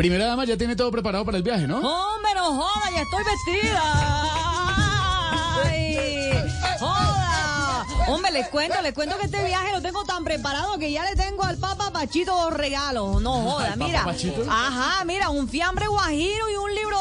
Primera dama ya tiene todo preparado para el viaje, ¿no? Hombre, no joda, ya estoy vestida. Ay, joda. Hombre, les cuento, les cuento que este viaje lo tengo tan preparado que ya le tengo al Papa Pachito dos regalos. No joda, ¿Al Papa mira. Pachito? Ajá, mira, un fiambre guajiro y un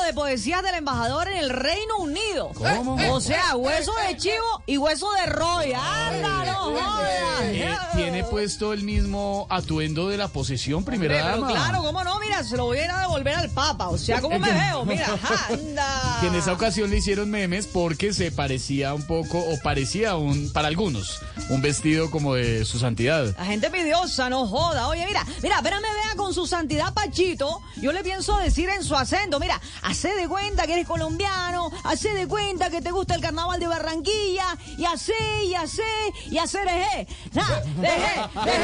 de poesías del embajador en el Reino Unido. ¿Cómo? O sea, hueso de chivo y hueso de roya. Anda, no joda. Eh, tiene puesto el mismo atuendo de la posesión, primera Hombre, pero dama. claro, cómo no, mira, se lo voy a ir a devolver al Papa. O sea, ¿cómo me veo? Mira, anda. Que en esa ocasión le hicieron memes porque se parecía un poco, o parecía un, para algunos, un vestido como de su santidad. La gente pidiosa, no joda. Oye, mira, mira, apenas me vea con su santidad Pachito, yo le pienso decir en su acento, mira, hace de cuenta que eres colombiano, hace de cuenta que te gusta el carnaval de Barranquilla, y hace, y hace, y hace deje. Nah, a ver,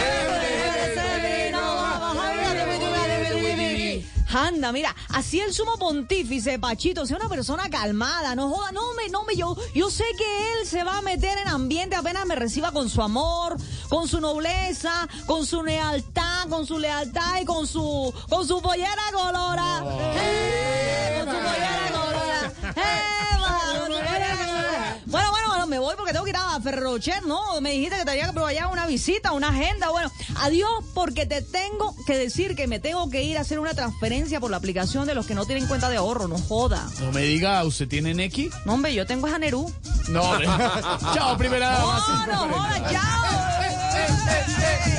Anda, mira, así el sumo pontífice, Pachito, sea una persona calmada, no joda, no me, no me, yo, yo sé que él se va a meter en ambiente apenas me reciba con su amor, con su nobleza, con su lealtad, con su lealtad y con su, con su pollera colora. Eh, voy porque tengo que ir a Ferrero Rocher, ¿no? Me dijiste que tenía que probar ya una visita, una agenda. Bueno, adiós porque te tengo que decir que me tengo que ir a hacer una transferencia por la aplicación de los que no tienen cuenta de ahorro, no joda. No me diga, ¿usted tiene Neki? No, hombre, yo tengo esa Nerú. No. Chao, primera dama. No, no joda, chao.